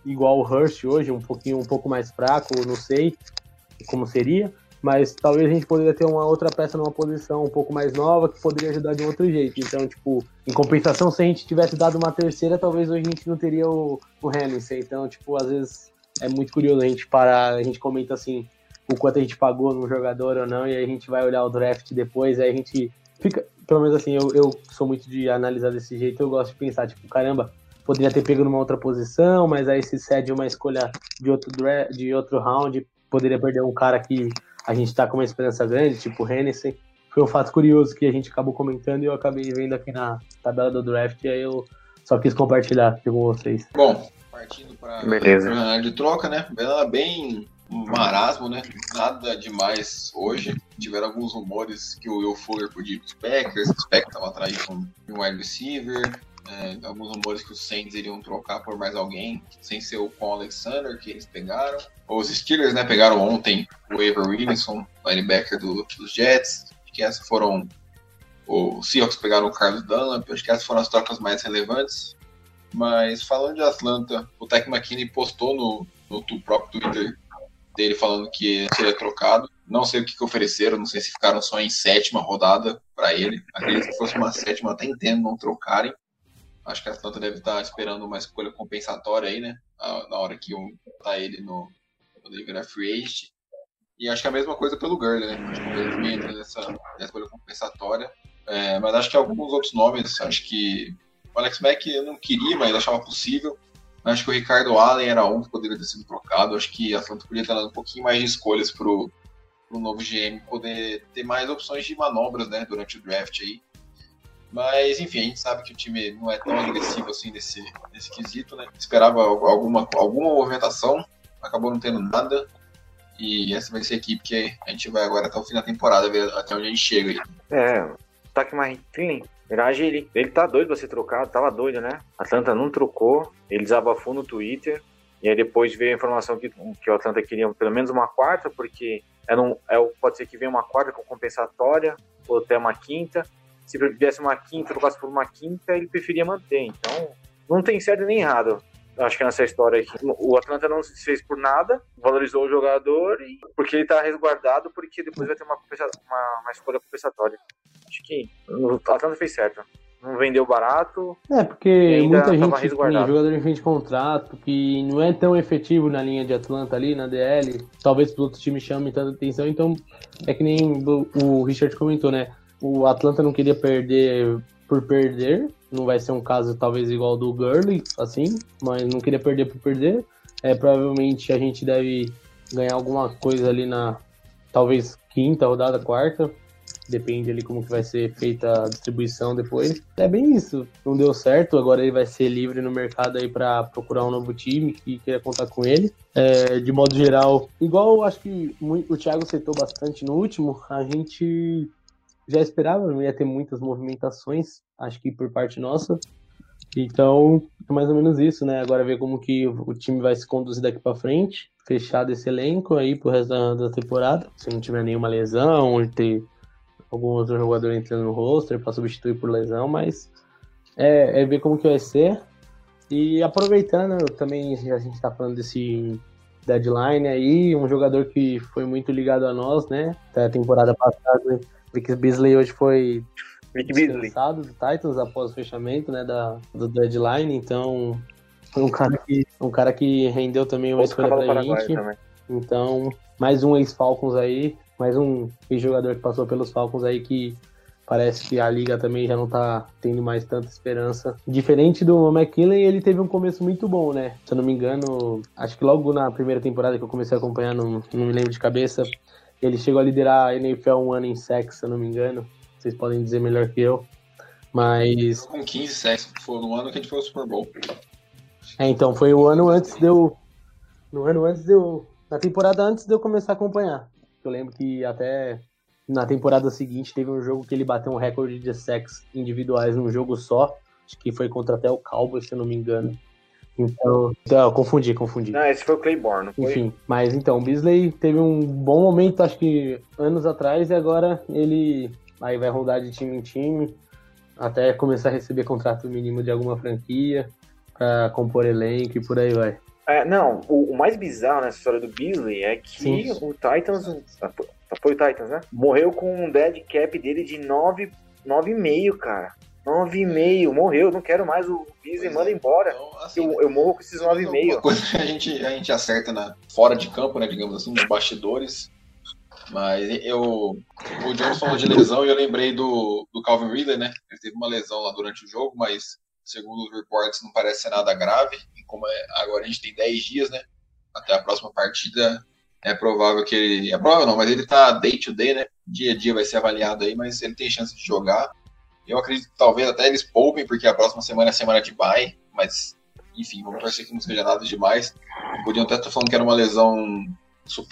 igual o Hurst hoje, um pouquinho um pouco mais fraco, não sei como seria, mas talvez a gente poderia ter uma outra peça numa posição um pouco mais nova que poderia ajudar de um outro jeito. Então, tipo, em compensação, se a gente tivesse dado uma terceira, talvez hoje a gente não teria o, o Hamilton. Então, tipo, às vezes é muito curioso a gente parar, a gente comenta assim o quanto a gente pagou no jogador ou não, e aí a gente vai olhar o draft depois, aí a gente fica, pelo menos assim, eu, eu sou muito de analisar desse jeito, eu gosto de pensar, tipo, caramba, poderia ter pego numa outra posição, mas aí se cede uma escolha de outro, draft, de outro round, poderia perder um cara que a gente tá com uma esperança grande, tipo o Hennessy. Foi um fato curioso que a gente acabou comentando e eu acabei vendo aqui na tabela do draft, e aí eu só quis compartilhar com vocês. Bom, partindo para a de troca, né? Bem marasmo, né? Nada demais hoje. Tiveram alguns rumores que o Will Fuller podia ir para os Packers, os Packers estavam atrás de um, wide receiver. É, alguns rumores que os Saints iriam trocar por mais alguém, sem ser o Con Alexander, que eles pegaram. Os Steelers, né, pegaram ontem o Ever Williamson, linebacker do, dos Jets. Acho que essas foram. Os Seahawks pegaram o Carlos Dunlap. Acho que essas foram as trocas mais relevantes. Mas falando de Atlanta, o Tech McKinney postou no, no próprio Twitter dele falando que seria trocado. Não sei o que, que ofereceram, não sei se ficaram só em sétima rodada para ele. Acredito que fosse uma sétima, até entendo não trocarem. Acho que a Atlanta deve estar esperando uma escolha compensatória aí, né? Na hora que tá ele no, ele virar free agent. E acho que é a mesma coisa pelo Gurley, né? Acho que ele entra nessa, nessa escolha compensatória. É, mas acho que alguns outros nomes, acho que o Alex Mack eu não queria, mas achava possível. Acho que o Ricardo Allen era um que poderia ter sido trocado. Acho que a Atlanta podia ter dado um pouquinho mais de escolhas pro, pro novo GM poder ter mais opções de manobras, né, durante o draft aí. Mas, enfim, a gente sabe que o time não é tão agressivo assim nesse, nesse quesito, né? Esperava alguma, alguma movimentação, acabou não tendo nada. E essa vai ser a equipe que a gente vai agora até o fim da temporada, ver até onde a gente chega aí. É, o Tack McKinley Mirage, ele, ele tá doido pra ser trocado, tava doido, né? Atlanta não trocou, ele desabafou no Twitter, e aí depois veio a informação que, que o Atlanta queria pelo menos uma quarta, porque era um, é, pode ser que venha uma quarta com compensatória, ou até uma quinta. Se viesse uma quinta, trocasse por uma quinta, ele preferia manter. Então, não tem certo nem errado. Acho que nessa história aqui, o Atlanta não se fez por nada, valorizou o jogador, e, porque ele tá resguardado, porque depois vai ter uma, uma, uma escolha compensatória. Acho que o Atlanta fez certo. Não vendeu barato. É, porque muita gente tem jogador em fim de contrato que não é tão efetivo na linha de Atlanta ali, na DL. Talvez os outros times chamem tanta atenção. Então, é que nem o Richard comentou, né? O Atlanta não queria perder por perder. Não vai ser um caso talvez igual do Gurley, assim, mas não queria perder por perder. É, provavelmente a gente deve ganhar alguma coisa ali na talvez quinta rodada, quarta, Depende ali como que vai ser feita a distribuição depois. É bem isso. Não deu certo, agora ele vai ser livre no mercado aí para procurar um novo time que queira contar com ele. É, de modo geral, igual acho que o Thiago citou bastante no último, a gente já esperava, não ia ter muitas movimentações, acho que por parte nossa. Então, é mais ou menos isso, né? Agora ver como que o time vai se conduzir daqui para frente, fechado esse elenco aí pro resto da, da temporada, se não tiver nenhuma lesão, ter algum outro jogador entrando no roster para substituir por lesão, mas é, é, ver como que vai ser. E aproveitando também, a gente está falando desse deadline aí, um jogador que foi muito ligado a nós, né? Da temporada passada, Vic Beasley hoje foi dispensado do Titans após o fechamento, né, da, do deadline, então foi um cara que, um cara que rendeu também uma Outro escolha pra gente. Então, mais um ex-Falcons aí, mais um jogador que passou pelos Falcons aí que parece que a liga também já não tá tendo mais tanta esperança. Diferente do McKinley, ele teve um começo muito bom, né? Se eu não me engano, acho que logo na primeira temporada que eu comecei a acompanhar, não, não me lembro de cabeça, ele chegou a liderar a NFL um ano em sacks, se eu não me engano. Vocês podem dizer melhor que eu. Mas. Com 15 sacks, foi no ano que a gente foi ao Super Bowl. É, então, foi o ano antes de eu. No ano antes de eu. Na temporada antes de eu começar a acompanhar. Eu lembro que até na temporada seguinte teve um jogo que ele bateu um recorde de sacks individuais num jogo só. Acho que foi contra até o Cowboys, se eu não me engano. Então, então, confundi, confundi. Não, esse foi o Claiborne, foi? Enfim, mas então, o Beasley teve um bom momento, acho que anos atrás, e agora ele aí vai rodar de time em time, até começar a receber contrato mínimo de alguma franquia, pra compor elenco e por aí vai. É, não, o, o mais bizarro nessa história do Beasley é que Sim. o Titans, foi o Titans, né? Morreu com um dead cap dele de 9, 9,5, cara. 9,5, morreu, não quero mais o Beasley, manda é. embora. Então, assim, Eu, eu morro com esses Alguma 9,5. coisa que a gente, a gente acerta na, fora de campo, né, digamos assim, nos bastidores. Mas eu. O Jones falou de lesão e eu lembrei do, do Calvin Ridley, né? Ele teve uma lesão lá durante o jogo, mas segundo os reports não parece ser nada grave. E como é- agora a gente tem 10 dias, né? Até a próxima partida, é provável que ele. É provável não, mas ele tá day to day, né? Dia a dia vai ser avaliado aí, mas ele tem chance de jogar. Eu acredito que talvez até eles poupem, porque a próxima semana é semana de bye, mas enfim, vamos torcer que não seja nada demais. Podiam até estar falando que era uma lesão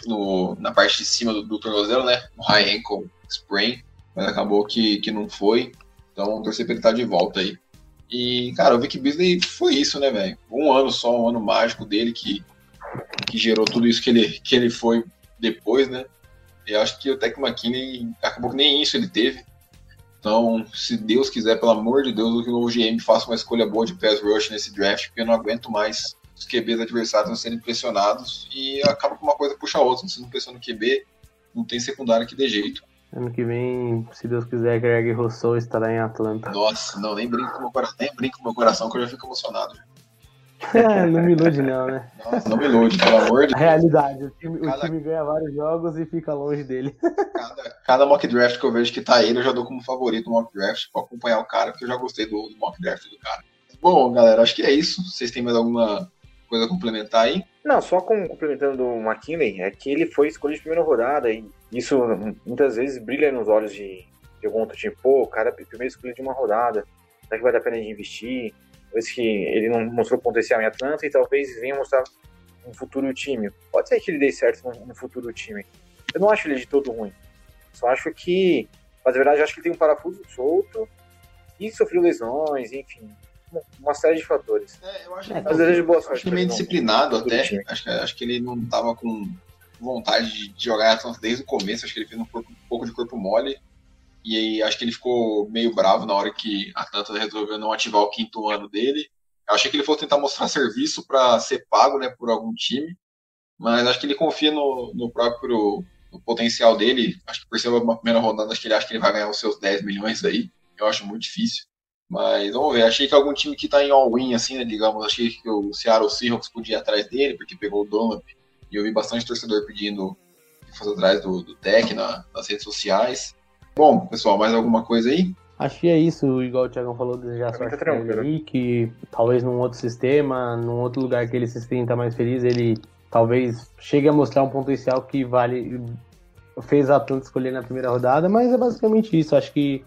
no- na parte de cima do, do tornozelo, né? No high ankle sprain, mas acabou que, que não foi. Então vamos torcer pra ele estar de volta aí. E, cara, o Vic Beasley foi isso, né, velho? Um ano só, um ano mágico dele que, que gerou tudo isso que ele, que ele foi depois, né? Eu acho que o Tech McKinney acabou que nem isso ele teve. Então, se Deus quiser, pelo amor de Deus, que o GM faça uma escolha boa de pass rush nesse draft, porque eu não aguento mais os QBs adversários serem pressionados e acaba que uma coisa puxa a outra. Se não pressiona o QB, não tem secundário que dê jeito. Ano que vem, se Deus quiser, Greg Rousseau estará em Atlanta. Nossa, não, nem brinco com meu coração, nem brinco com meu coração que eu já fico emocionado. *laughs* não me ilude não, né? Nossa, não me ilude, pelo amor de A Deus. realidade, o time, o Cada- time ganha vários jogos e fica longe dele. *laughs* Cada, cada mock draft que eu vejo que tá ele, eu já dou como favorito no mock draft pra acompanhar o cara, porque eu já gostei do, do mock draft do cara. Bom, galera, acho que é isso. Vocês têm mais alguma coisa a complementar aí? Não, só com, complementando o McKinley, é que ele foi escolhido de primeira rodada e isso muitas vezes brilha nos olhos de, de algum outro time. Pô, o cara é primeiro escolhido de uma rodada, será que vale a pena de investir? Talvez que ele não mostrou potencial em Atlanta e talvez venha mostrar um futuro time. Pode ser que ele dê certo no, futuro time. Eu não acho ele de todo ruim. Só acho que, mas na verdade, eu acho que ele tem um parafuso solto e sofreu lesões, enfim, uma- série de fatores. É, eu acho É, Mas eu desejo boa Acho sorte. que ele meio pra ele, disciplinado até. Acho que, acho que ele não tava com vontade de jogar Atlanta desde o começo. Acho que ele fez um, corpo- um pouco de corpo mole. E aí acho que ele ficou meio bravo na hora que a Atlanta resolveu não ativar o quinto ano dele. Eu achei que ele fosse tentar mostrar serviço para ser pago né, por algum time. Mas acho que ele confia no, no próprio no potencial dele. Acho que por ser uma primeira rodada, acho que ele acha que ele vai ganhar os seus 10 milhões aí. Eu acho muito difícil. Mas vamos ver, achei que algum time que tá em all-win, assim, né, digamos, achei que o Seattle Seahawks podia ir atrás dele, porque pegou o Dunlap, e eu vi bastante torcedor pedindo que fosse atrás do, do Tech na- nas redes sociais. Bom, pessoal, mais alguma coisa aí? Acho que é isso, igual o Thiagão falou, desejar sorte tá ele aí, que talvez num outro sistema, num outro lugar que ele se sinta mais feliz, ele talvez chegue a mostrar um potencial que vale fez a Atlanta escolher na primeira rodada, mas é basicamente isso. Acho que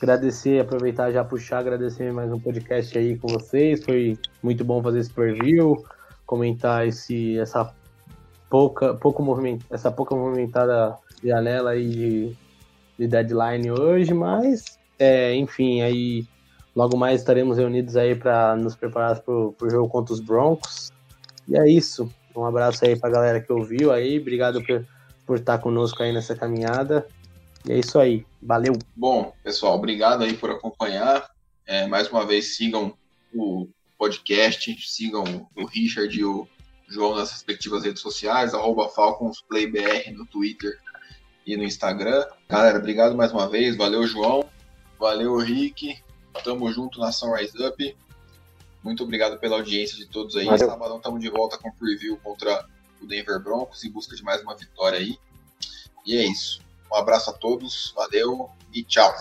agradecer, aproveitar já puxar, agradecer mais um podcast aí com vocês. Foi muito bom fazer esse preview, comentar esse essa pouca pouco movimento, essa pouca movimentada janela aí de, de deadline hoje, mas é, enfim, aí logo mais estaremos reunidos aí para nos preparar para o jogo contra os Broncos. E é isso. Um abraço aí pra galera que ouviu aí. Obrigado por, por estar conosco aí nessa caminhada. E é isso aí. Valeu! Bom, pessoal, obrigado aí por acompanhar. É, mais uma vez, sigam o podcast, sigam o Richard e o João nas respectivas redes sociais, arroba FalconsPlayBR no Twitter e no Instagram. Galera, obrigado mais uma vez. Valeu, João. Valeu, Rick. Tamo junto na Sunrise Up. Muito obrigado pela audiência de todos aí. Valeu. Sabadão estamos de volta com o preview contra o Denver Broncos em busca de mais uma vitória aí. E é isso. Um abraço a todos, valeu e tchau.